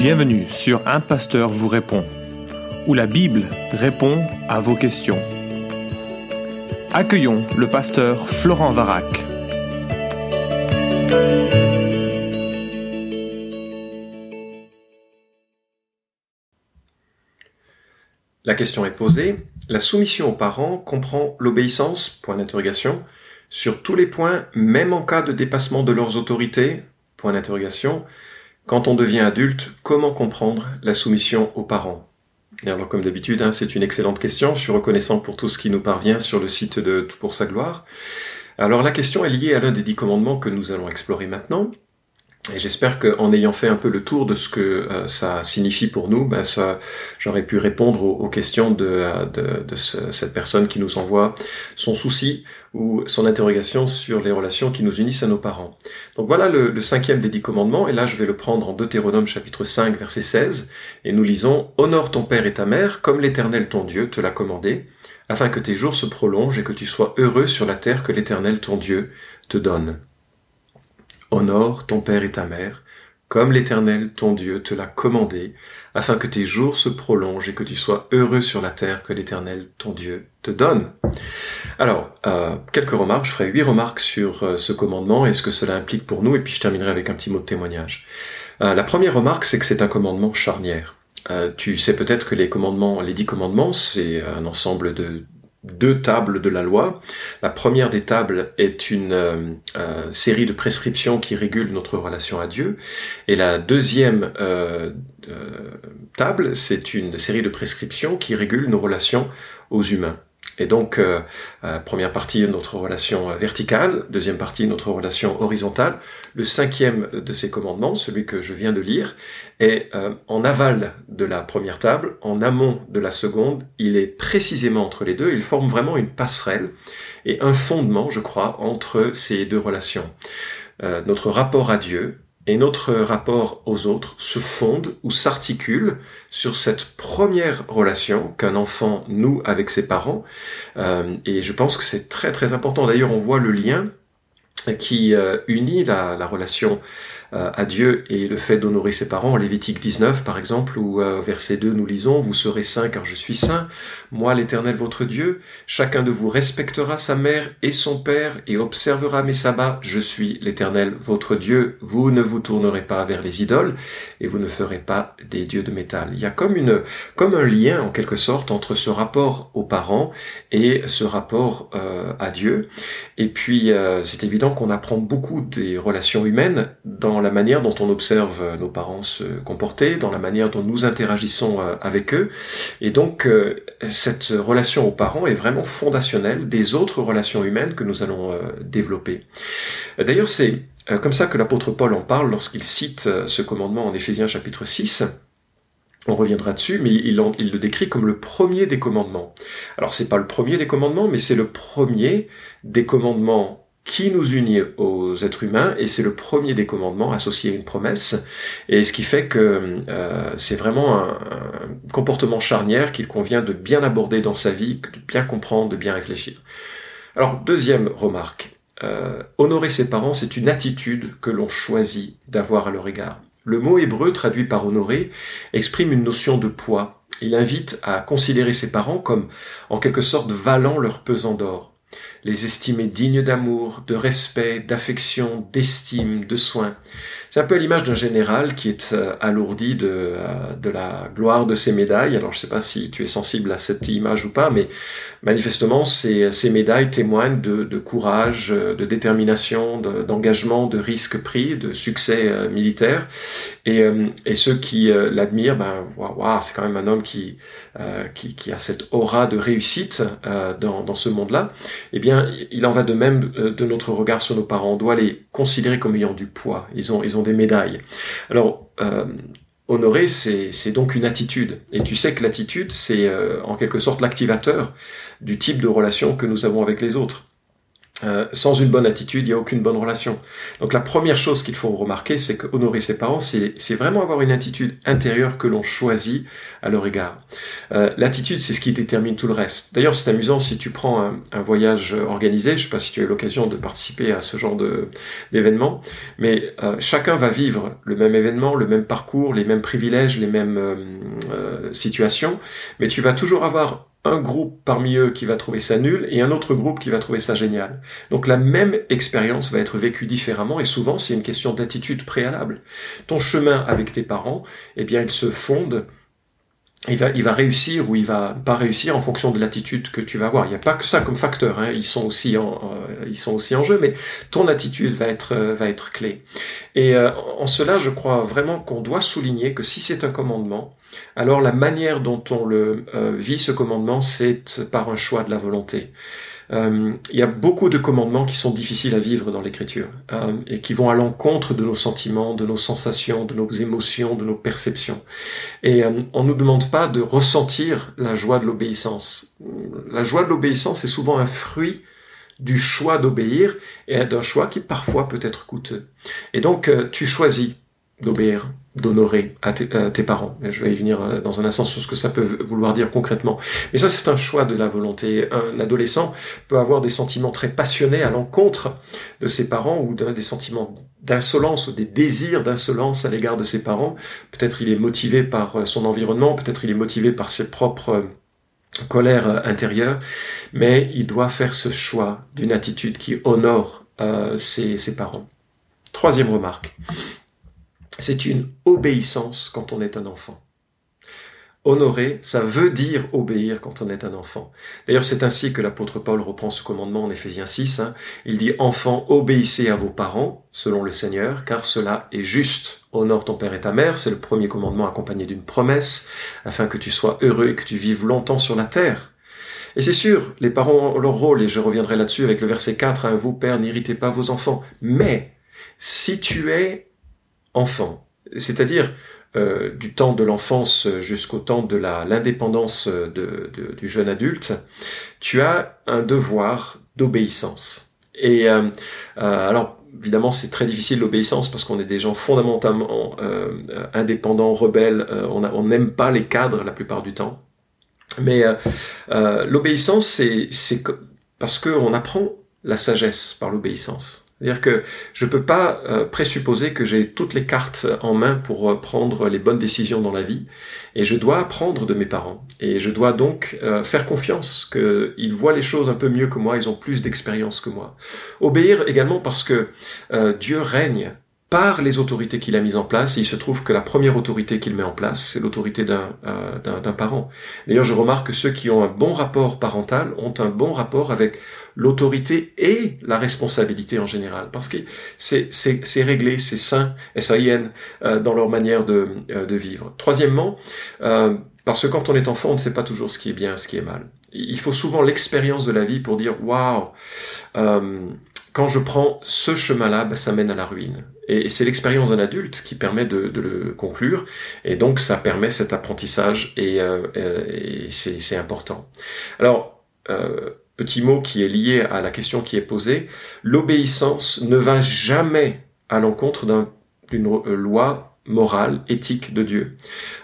Bienvenue sur Un Pasteur vous répond, où la Bible répond à vos questions. Accueillons le pasteur Florent Varac. La question est posée. La soumission aux parents comprend l'obéissance, sur tous les points, même en cas de dépassement de leurs autorités, point d'interrogation. Quand on devient adulte, comment comprendre la soumission aux parents? Alors, comme d'habitude, hein, c'est une excellente question. Je suis reconnaissant pour tout ce qui nous parvient sur le site de Tout pour sa gloire. Alors, la question est liée à l'un des dix commandements que nous allons explorer maintenant. Et j'espère qu'en ayant fait un peu le tour de ce que euh, ça signifie pour nous, ben j'aurais pu répondre aux, questions de, euh, cette personne qui nous envoie son souci ou son interrogation sur les relations qui nous unissent à nos parents. Donc voilà le, le cinquième des dix commandements, et là je vais le prendre en Deutéronome chapitre 5 verset 16, et nous lisons « Honore ton père et ta mère, comme l'Éternel ton Dieu te l'a commandé, afin que tes jours se prolongent et que tu sois heureux sur la terre que l'Éternel ton Dieu te donne. » Honore ton père et ta mère, comme l'Éternel ton Dieu te l'a commandé, afin que tes jours se prolongent et que tu sois heureux sur la terre que l'Éternel ton Dieu te donne. Alors, euh, quelques remarques, je ferai huit remarques sur euh, ce commandement et ce que cela implique pour nous, et puis je terminerai avec un petit mot de témoignage. Euh, la première remarque, c'est que c'est un commandement charnière. tu sais peut-être que les commandements, les dix commandements, c'est un ensemble de deux tables de la loi. La première des tables est une euh, euh, série de prescriptions qui régulent notre relation à Dieu. Et la deuxième euh, table, c'est une série de prescriptions qui régulent nos relations aux humains. Et donc, euh, euh, première partie, notre relation verticale, deuxième partie, notre relation horizontale. Le cinquième de ces commandements, celui que je viens de lire, est euh, en aval de la première table, en amont de la seconde. Il est précisément entre les deux. Il forme vraiment une passerelle et un fondement, je crois, entre ces deux relations. notre rapport à Dieu, et notre rapport aux autres se fonde ou s'articule sur cette première relation qu'un enfant noue avec ses parents. Euh, et je pense que c'est très très important. D'ailleurs, on voit le lien qui euh, unit la, la relation à Dieu et le fait d'honorer ses parents. En Lévitique 19, par exemple, où euh, verset 2, nous lisons, Vous serez saints car je suis saint, moi l'Éternel votre Dieu, chacun de vous respectera sa mère et son père et observera mes sabbats, je suis l'Éternel votre Dieu, vous ne vous tournerez pas vers les idoles et vous ne ferez pas des dieux de métal. Il y a comme une, comme un lien en quelque sorte entre ce rapport aux parents et ce rapport euh, à Dieu. Et puis, c'est évident qu'on apprend beaucoup des relations humaines dans la manière dont on observe euh, nos parents se comporter, dans la manière dont nous interagissons euh, avec eux. Et donc, euh, cette relation aux parents est vraiment fondationnelle des autres relations humaines que nous allons développer. D'ailleurs, c'est comme ça que l'apôtre Paul en parle lorsqu'il cite ce commandement en Éphésiens chapitre 6. On reviendra dessus, mais il, il, le décrit comme le premier des commandements. Alors c'est pas le premier des commandements, mais c'est le premier des commandements qui nous unit aux êtres humains et c'est le premier des commandements associé à une promesse et ce qui fait que euh, c'est vraiment un, comportement charnière qu'il convient de bien aborder dans sa vie, de bien comprendre, de bien réfléchir. Alors deuxième remarque, euh, honorer ses parents c'est une attitude que l'on choisit d'avoir à leur égard. Le mot hébreu traduit par honorer exprime une notion de poids. Il invite à considérer ses parents comme en quelque sorte valant leur pesant d'or les estimer dignes d'amour, de respect, d'affection, d'estime, de soin. C'est un peu l'image d'un général qui est euh, alourdi de, euh, de la gloire de ses médailles. Alors je ne sais pas si tu es sensible à cette image ou pas, mais manifestement ces, médailles témoignent de, de courage, de détermination, d'engagement, de, risques pris, de succès euh, militaire. Et, ceux qui l'admirent, ben waouh, c'est quand même un homme qui a cette aura de réussite dans, dans ce monde-là. Eh bien, il en va de même de notre regard sur nos parents. On doit les considérer comme ayant du poids. Ils ont, ils ont des médailles. Alors, euh, honorer, c'est donc une attitude. Et tu sais que l'attitude, c'est euh, en quelque sorte l'activateur du type de relation que nous avons avec les autres. Euh, sans une bonne attitude, il n'y a aucune bonne relation. Donc la première chose qu'il faut remarquer, c'est que honorer ses parents, c'est vraiment avoir une attitude intérieure que l'on choisit à leur égard. Euh, L'attitude, c'est ce qui détermine tout le reste. D'ailleurs, c'est amusant si tu prends un, un, voyage organisé, je ne sais pas si tu as eu l'occasion de participer à ce genre d'événement, mais euh, chacun va vivre le même événement, le même parcours, les mêmes privilèges, les mêmes euh, euh situations, mais tu vas toujours avoir un groupe parmi eux qui va trouver ça nul et un autre groupe qui va trouver ça génial. Donc la même expérience va être vécue différemment et souvent c'est une question d'attitude préalable. Ton chemin avec tes parents, eh bien il se fonde il va, réussir ou il va pas réussir en fonction de l'attitude que tu vas avoir. Il n'y a pas que ça comme facteur, hein. ils sont aussi en, euh, ils sont aussi en jeu, mais ton attitude va être, euh, va être clé. Et euh, en cela, je crois vraiment qu'on doit souligner que si c'est un commandement, alors la manière dont on le vit ce commandement, c'est par un choix de la volonté. Euh, il y a beaucoup de commandements qui sont difficiles à vivre dans l'écriture euh, et qui vont à l'encontre de nos sentiments, de nos sensations, de nos émotions, de nos perceptions. Et euh, on ne nous demande pas de ressentir la joie de l'obéissance. La joie de l'obéissance est souvent un fruit du choix d'obéir et d'un choix qui parfois peut être coûteux. Et donc tu choisis d'obéir d'honorer à, tes parents. Je vais y venir euh, dans un instant sur ce que ça peut vouloir dire concrètement. Mais ça, c'est un choix de la volonté. Un adolescent peut avoir des sentiments très passionnés à l'encontre de ses parents ou des sentiments d'insolence ou des désirs d'insolence à l'égard de ses parents. Peut-être il est motivé par euh, son environnement, peut-être il est motivé par ses propres euh, colères intérieures, mais il doit faire ce choix d'une attitude qui honore ses parents. Troisième remarque c'est une obéissance quand on est un enfant. Honorer, ça veut dire obéir quand on est un enfant. D'ailleurs, c'est ainsi que l'apôtre Paul reprend ce commandement en Éphésiens 6. Hein. Il dit, Enfants, obéissez à vos parents, selon le Seigneur, car cela est juste. Honore ton père et ta mère, c'est le premier commandement accompagné d'une promesse, afin que tu sois heureux et que tu vives longtemps sur la terre. Et c'est sûr, les parents ont leur rôle, et je reviendrai là-dessus avec le verset 4, hein, vous, pères, n'irritez pas vos enfants. Mais, si tu es enfant, c'est-à-dire euh, du temps de l'enfance jusqu'au temps de l'indépendance du jeune adulte, tu as un devoir d'obéissance. Et euh, euh, alors, évidemment, c'est très difficile l'obéissance parce qu'on est des gens fondamentalement indépendants, rebelles, on n'aime pas les cadres la plupart du temps. Mais l'obéissance, c'est parce qu'on apprend la sagesse par l'obéissance. C'est-à-dire que je ne peux pas euh, présupposer que j'ai toutes les cartes en main pour euh, prendre les bonnes décisions dans la vie, et je dois apprendre de mes parents. Et je dois donc euh, faire confiance qu'ils voient les choses un peu mieux que moi, ils ont plus d'expérience que moi. Obéir également parce que Dieu règne par les autorités qu'il a mises en place. Il se trouve que la première autorité qu'il met en place, c'est l'autorité d'un d'un parent. D'ailleurs, je remarque que ceux qui ont un bon rapport parental ont un bon rapport avec l'autorité et la responsabilité en général, parce que c'est réglé, c'est sain, S-A-I-N, euh, dans leur manière de, euh, de vivre. Troisièmement, euh, parce que quand on est enfant, on ne sait pas toujours ce qui est bien, ce qui est mal. Il faut souvent l'expérience de la vie pour dire waouh, quand je prends ce chemin-là, ben, ça mène à la ruine. Et c'est l'expérience d'un adulte qui permet de, le conclure, et donc ça permet cet apprentissage, et, euh, et c'est important. Alors, euh, petit mot qui est lié à la question qui est posée, l'obéissance ne va jamais à l'encontre d'une loi morale, éthique de Dieu.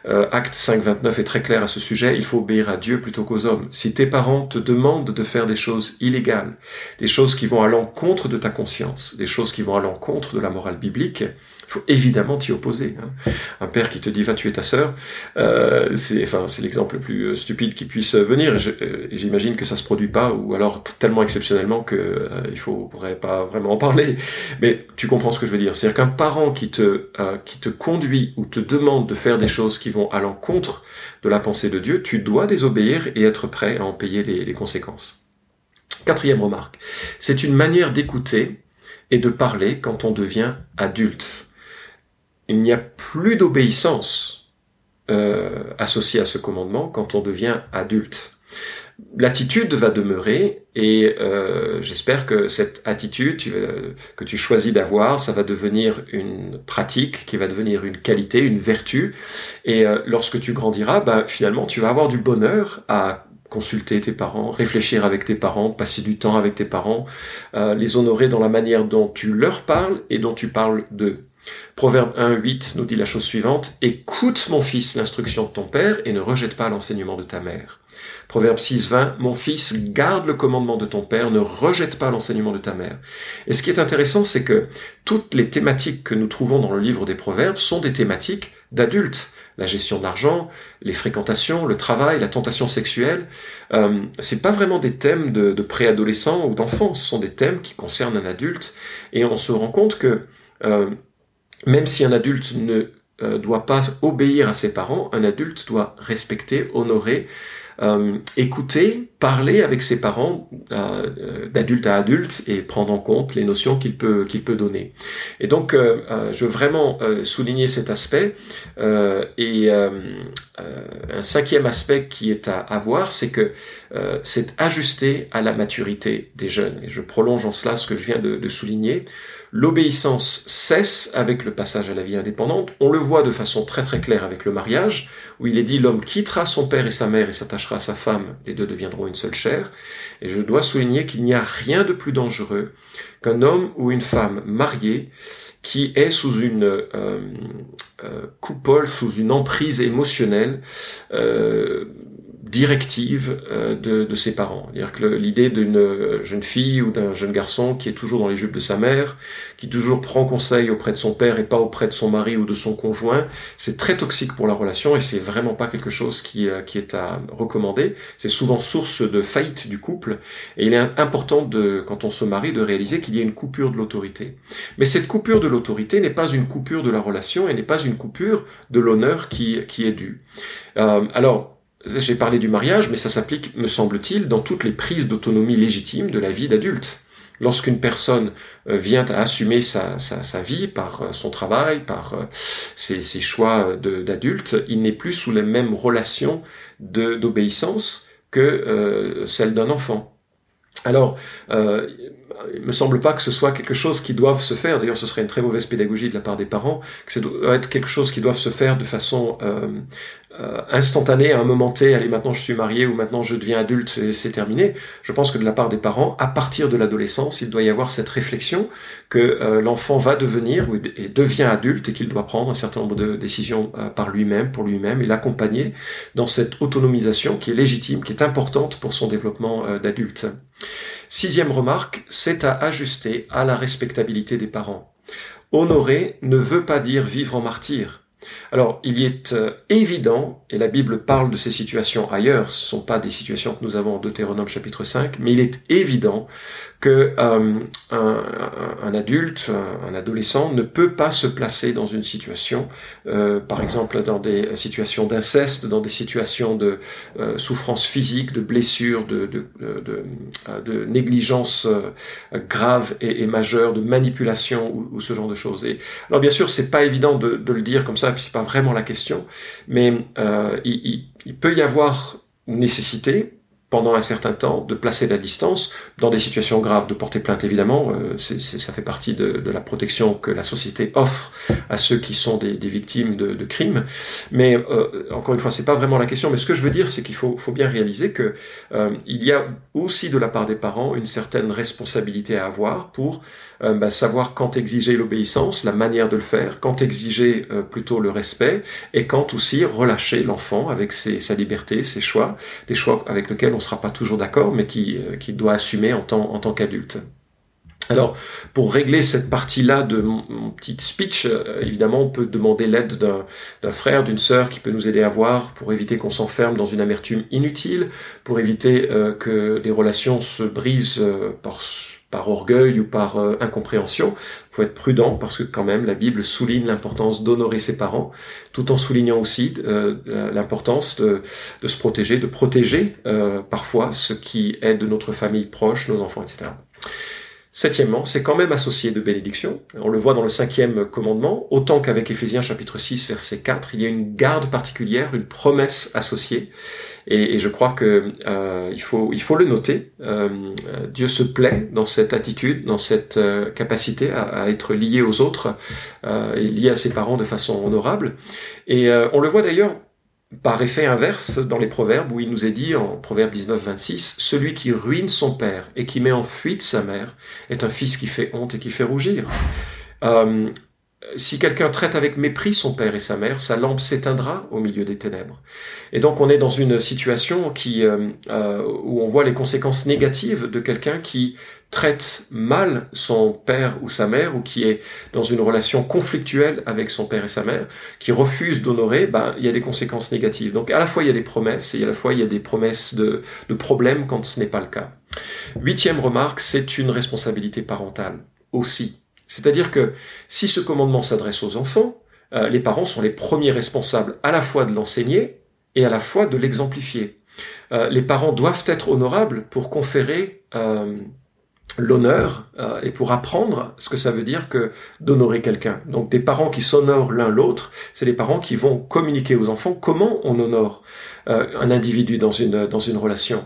Euh, acte 5.29 est très clair à ce sujet, il faut obéir à Dieu plutôt qu'aux hommes. Si tes parents te demandent de faire des choses illégales, des choses qui vont à l'encontre de ta conscience, des choses qui vont à l'encontre de la morale biblique, il faut évidemment t'y opposer. Hein. Un père qui te dit va tuer ta sœur, euh, c'est enfin c'est l'exemple le plus euh, stupide qui puisse venir. Euh, j'imagine que ça se produit pas, ou alors tellement exceptionnellement que euh, il faut pas vraiment en parler. Mais tu comprends ce que je veux dire. C'est-à-dire qu'un parent qui te qui te conduit ou te demande de faire des choses qui vont à l'encontre de la pensée de Dieu, tu dois désobéir et être prêt à en payer les conséquences. Quatrième remarque, c'est une manière d'écouter et de parler quand on devient adulte il n'y a plus d'obéissance euh, associée à ce commandement quand on devient adulte. L'attitude va demeurer et euh, j'espère que cette attitude que tu choisis d'avoir, ça va devenir une pratique, qui va devenir une qualité, une vertu. Et euh, lorsque tu grandiras, ben, finalement, tu vas avoir du bonheur à consulter tes parents, réfléchir avec tes parents, passer du temps avec tes parents, euh, les honorer dans la manière dont tu leur parles et dont tu parles d'eux. Proverbe 1.8 nous dit la chose suivante, Écoute mon fils l'instruction de ton père et ne rejette pas l'enseignement de ta mère. Proverbe 6.20, Mon fils, garde le commandement de ton père, ne rejette pas l'enseignement de ta mère. Et ce qui est intéressant, c'est que toutes les thématiques que nous trouvons dans le livre des Proverbes sont des thématiques d'adultes la gestion de l'argent, les fréquentations, le travail, la tentation sexuelle. Euh, c'est pas vraiment des thèmes de, préadolescents ou d'enfants, ce sont des thèmes qui concernent un adulte. Et on se rend compte que euh, même si un adulte ne euh, doit pas obéir à ses parents, un adulte doit respecter, honorer, euh, écouter, parler avec ses parents euh, d'adulte à adulte et prendre en compte les notions qu'il peut qu'il peut donner. Et donc, je veux vraiment souligner cet aspect. et un cinquième aspect qui est à, à voir, c'est que c'est ajusté à la maturité des jeunes. Et je prolonge en cela ce que je viens de souligner. L'obéissance cesse avec le passage à la vie indépendante. On le voit de façon très très claire avec le mariage, où il est dit l'homme quittera son père et sa mère et s'attachera à sa femme, les deux deviendront une seule chair. Et je dois souligner qu'il n'y a rien de plus dangereux qu'un homme ou une femme mariée qui est sous une euh, euh, coupole, sous une emprise émotionnelle, euh, directive euh, de, de, ses parents. C'est-à-dire que l'idée d'une jeune fille ou d'un jeune garçon qui est toujours dans les jupes de sa mère, qui toujours prend conseil auprès de son père et pas auprès de son mari ou de son conjoint, c'est très toxique pour la relation et c'est vraiment pas quelque chose qui, euh, qui est à recommander. C'est souvent source de faillite du couple et il est important de, quand on se marie, de réaliser qu'il y a une coupure de l'autorité. Mais cette coupure de l'autorité n'est pas une coupure de la relation et n'est pas une coupure de l'honneur qui, qui est dû. Euh, alors, j'ai parlé du mariage, mais ça s'applique, me semble-t-il, dans toutes les prises d'autonomie légitimes de la vie d'adulte. Lorsqu'une personne euh, vient à assumer sa, sa, vie par euh, son travail, par euh, ses, choix d'adulte, il n'est plus sous les mêmes relations d'obéissance que celle d'un enfant. Alors, euh, il me semble pas que ce soit quelque chose qui doive se faire. D'ailleurs, ce serait une très mauvaise pédagogie de la part des parents, que ça doit être quelque chose qui doit se faire de façon instantané à un moment T, allez maintenant je suis marié ou maintenant je deviens adulte et c'est terminé. Je pense que de la part des parents, à partir de l'adolescence, il doit y avoir cette réflexion que euh, l'enfant va devenir et devient adulte et qu'il doit prendre un certain nombre de décisions euh, par lui-même, pour lui-même et l'accompagner dans cette autonomisation qui est légitime, qui est importante pour son développement d'adulte. Sixième remarque, c'est à ajuster à la respectabilité des parents. Honorer ne veut pas dire vivre en martyr. Alors, il y est euh, évident, et la Bible parle de ces situations ailleurs, ce ne sont pas des situations que nous avons en Deutéronome chapitre 5, mais il est évident que euh, un, adulte, un, adolescent ne peut pas se placer dans une situation, euh, par exemple dans des situations d'inceste, dans des situations de euh, souffrance physique, de blessures, de, de, de, de négligence grave et, et, majeure, de manipulation ou, ou, ce genre de choses. Et alors bien sûr, c'est pas évident de, le dire comme ça, c'est pas vraiment la question, mais il, il, il peut y avoir nécessité pendant un certain temps, de placer la distance, dans des situations graves, de porter plainte évidemment, euh, ça fait partie de, la protection que la société offre à ceux qui sont des, victimes de, crimes. Mais euh, encore une fois, c'est pas vraiment la question. Mais ce que je veux dire, c'est qu'il faut, faut, bien réaliser que euh, il y a aussi de la part des parents une certaine responsabilité à avoir pour euh, bah, savoir quand exiger l'obéissance, la manière de le faire, quand exiger euh, plutôt le respect, et quand aussi relâcher l'enfant avec ses, sa liberté, ses choix, des choix avec lesquels on ne sera pas toujours d'accord, mais qui, euh, qui doit assumer en tant, en tant qu'adulte. Alors, pour régler cette partie-là de mon, petit speech, évidemment, on peut demander l'aide d'un frère, d'une sœur qui peut nous aider à voir pour éviter qu'on s'enferme dans une amertume inutile, pour éviter que des relations se brisent par par orgueil ou par euh, incompréhension. Il faut être prudent parce que quand même la Bible souligne l'importance d'honorer ses parents, tout en soulignant aussi euh, l'importance de, se protéger, de protéger euh, parfois ce qui est de notre famille proche, nos enfants, etc. Septièmement, c'est quand même associé de bénédiction. On le voit dans le cinquième commandement, autant qu'avec Éphésiens chapitre 6 verset 4, il y a une garde particulière, une promesse associée. Et, je crois que euh, il faut il faut le noter. Euh, Dieu se plaît dans cette attitude, dans cette euh, capacité à, être lié aux autres et lié à ses parents de façon honorable. Et on le voit d'ailleurs par effet inverse dans les proverbes où il nous est dit en proverbe 19, 26, celui qui ruine son père et qui met en fuite sa mère est un fils qui fait honte et qui fait rougir. Euh, si quelqu'un traite avec mépris son père et sa mère, sa lampe s'éteindra au milieu des ténèbres. Et donc on est dans une situation qui, euh, euh, où on voit les conséquences négatives de quelqu'un qui traite mal son père ou sa mère ou qui est dans une relation conflictuelle avec son père et sa mère, qui refuse d'honorer, ben, il y a des conséquences négatives. Donc à la fois il y a des promesses et à la fois il y a des promesses de, de problèmes quand ce n'est pas le cas. Huitième remarque, c'est une responsabilité parentale aussi. C'est-à-dire que si ce commandement s'adresse aux enfants, euh, les parents sont les premiers responsables à la fois de l'enseigner et à la fois de l'exemplifier. Euh, les parents doivent être honorables pour conférer euh, l'honneur et pour apprendre ce que ça veut dire que d'honorer quelqu'un. Donc des parents qui s'honorent l'un l'autre, c'est les parents qui vont communiquer aux enfants comment on honore un individu dans une dans une relation.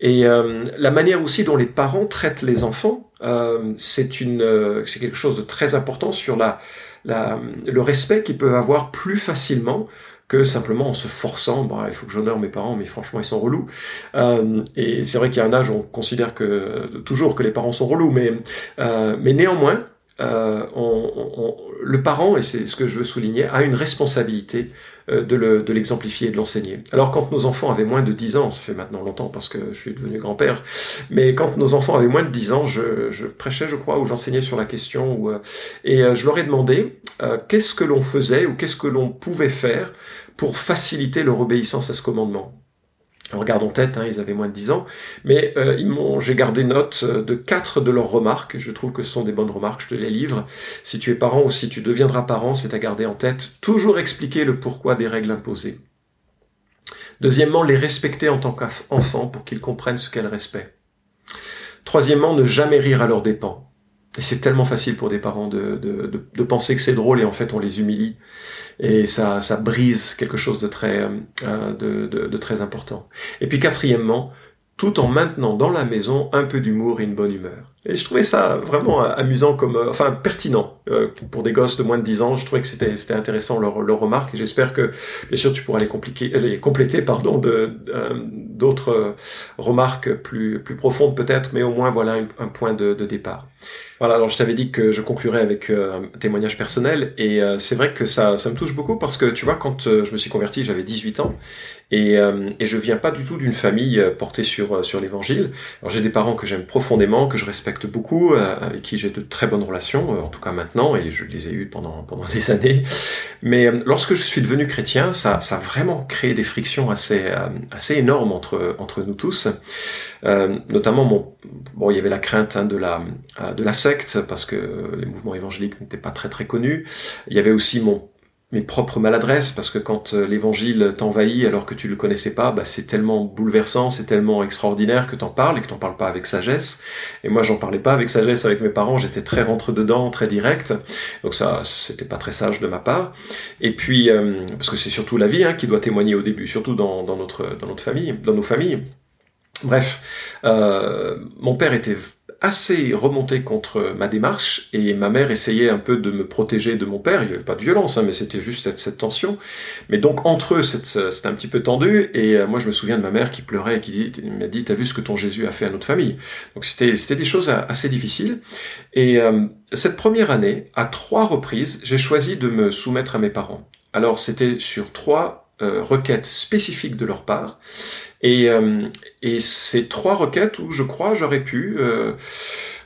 Et la manière aussi dont les parents traitent les enfants euh, c'est une, euh, c'est quelque chose de très important sur la, le respect qu'ils peuvent avoir plus facilement que simplement en se forçant, bah, il faut que j'honore mes parents, mais franchement ils sont relous. Euh, et c'est vrai qu'il y a un âge où on considère que toujours que les parents sont relous, mais, euh, mais néanmoins, euh, on, on, le parent, et c'est ce que je veux souligner, a une responsabilité euh, de l'exemplifier et de l'enseigner. Alors quand nos enfants avaient moins de 10 ans, ça fait maintenant longtemps parce que je suis devenu grand-père, mais quand nos enfants avaient moins de 10 ans, je, je prêchais, je crois, ou j'enseignais sur la question, ou, euh, et euh, je leur ai demandé qu'est-ce que l'on faisait ou qu'est-ce que l'on pouvait faire pour faciliter leur obéissance à ce commandement? On regarde en tête, hein, ils avaient moins de 10 ans, mais euh, j'ai gardé note euh, de quatre de leurs remarques. Je trouve que ce sont des bonnes remarques, je te les livre. Si tu es parent ou si tu deviendras parent, c'est à garder en tête. Toujours expliquer le pourquoi des règles imposées. Deuxièmement, les respecter en tant qu'enfant pour qu'ils comprennent ce qu'est le respect. Troisièmement, ne jamais rire à leurs dépens. Et c'est tellement facile pour des parents de, de, de, de penser que c'est drôle et en fait on les humilie et ça, ça brise quelque chose de très, euh, de, de, de, très important. Et puis quatrièmement, tout en maintenant dans la maison un peu d'humour et une bonne humeur. Et je trouvais ça vraiment amusant comme, euh, enfin pertinent euh, pour des gosses de moins de 10 ans. Je trouvais que c'était c'était intéressant leur leur remarque et j'espère que bien sûr tu pourras les compliquer, les compléter pardon de d'autres remarques plus plus profondes peut-être, mais au moins voilà un, point de, départ. Voilà, alors je t'avais dit que je conclurais avec euh, un témoignage personnel et euh, c'est vrai que ça, ça me touche beaucoup parce que tu vois, quand euh, je me suis converti, j'avais 18 ans et, et je viens pas du tout d'une famille portée sur, sur l'évangile. Alors j'ai des parents que j'aime profondément, que je respecte beaucoup, avec qui j'ai de très bonnes relations, en tout cas maintenant, et je les ai eues pendant, pendant des années. Mais lorsque je suis devenu chrétien, ça, ça a vraiment créé des frictions assez, assez énormes entre, entre nous tous. Euh, notamment, bon, bon, il y avait la crainte hein, de la de la secte parce que les mouvements évangéliques n'étaient pas très très connus. Il y avait aussi mon mes propres maladresses, parce que quand euh, l'évangile t'envahit alors que tu le connaissais pas, bah, c'est tellement bouleversant, c'est tellement extraordinaire que t'en parles et que t'en parles pas avec sagesse. Et moi, j'en parlais pas avec sagesse avec mes parents, j'étais très rentre-dedans, très direct. Donc ça, c'était pas très sage de ma part. Et puis, euh, parce que c'est surtout la vie hein, qui doit témoigner au début, surtout dans, dans, notre, dans notre famille, dans nos familles. Bref, euh, mon père était assez remonté contre ma démarche et ma mère essayait un peu de me protéger de mon père. Il n'y avait pas de violence, hein, mais c'était juste cette, tension. Mais donc entre eux, c'était un petit peu tendu. Et euh, moi, je me souviens de ma mère qui pleurait qui m'a dit "T'as vu ce que ton Jésus a fait à notre famille? Donc c'était des choses assez difficiles. Et euh, cette première année, à trois reprises, j'ai choisi de me soumettre à mes parents. Alors c'était sur trois requêtes spécifiques de leur part. Et, euh, et c'est trois requêtes où je crois j'aurais pu euh,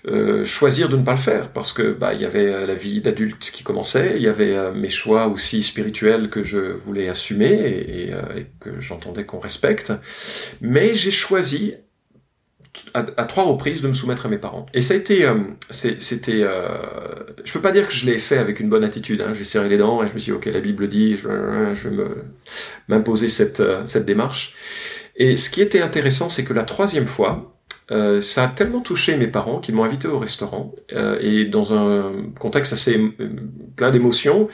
euh, choisir de ne pas le faire parce que bah il y avait la vie d'adulte qui commençait, il y avait mes choix aussi spirituels que je voulais assumer et, que j'entendais qu'on respecte, mais j'ai choisi à, trois reprises de me soumettre à mes parents. Et ça a été, c'était, euh, je peux pas dire que je l'ai fait avec une bonne attitude. Hein. J'ai serré les dents et je me suis dit, ok, la Bible dit, je, je vais me m'imposer cette cette démarche. Et ce qui était intéressant, c'est que la troisième fois, euh, ça a tellement touché mes parents qu'ils m'ont invité au restaurant euh, et dans un contexte assez euh, plein d'émotions,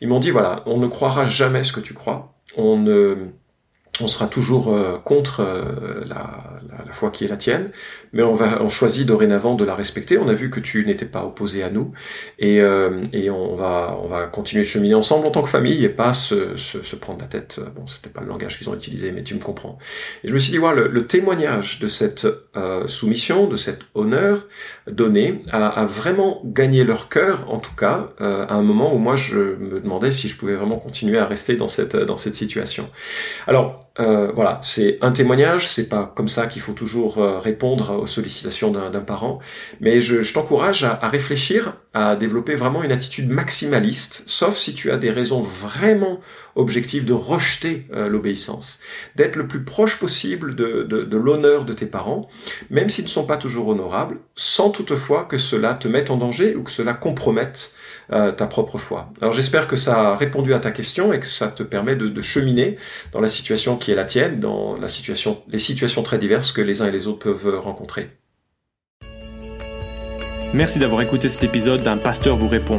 ils m'ont dit voilà, on ne croira jamais ce que tu crois, on ne on sera toujours euh, contre euh, la, la, foi qui est la tienne, mais on va on choisit dorénavant de la respecter. On a vu que tu n'étais pas opposé à nous, et, euh, et on va on va continuer de cheminer ensemble en tant que famille et pas se, se, se prendre la tête. Bon, c'était pas le langage qu'ils ont utilisé, mais tu me comprends. Et je me suis dit, voilà, le, le témoignage de cette soumission, de cet honneur donné, a, a, vraiment gagné leur cœur, en tout cas, à un moment où moi je me demandais si je pouvais vraiment continuer à rester dans cette dans cette situation. Alors euh, voilà, c'est un témoignage, c'est pas comme ça qu'il faut toujours euh, répondre aux sollicitations d'un parent, mais je, t'encourage à, réfléchir, à développer vraiment une attitude maximaliste, sauf si tu as des raisons vraiment objectives de rejeter euh, l'obéissance, d'être le plus proche possible de, l'honneur de tes parents, même s'ils ne sont pas toujours honorables, sans toutefois que cela te mette en danger ou que cela compromette euh, ta propre foi. Alors j'espère que ça a répondu à ta question et que ça te permet de, cheminer dans la situation qui est la tienne, dans la situation, les situations très diverses que les uns et les autres peuvent rencontrer. Merci d'avoir écouté cet épisode d'un pasteur vous répond.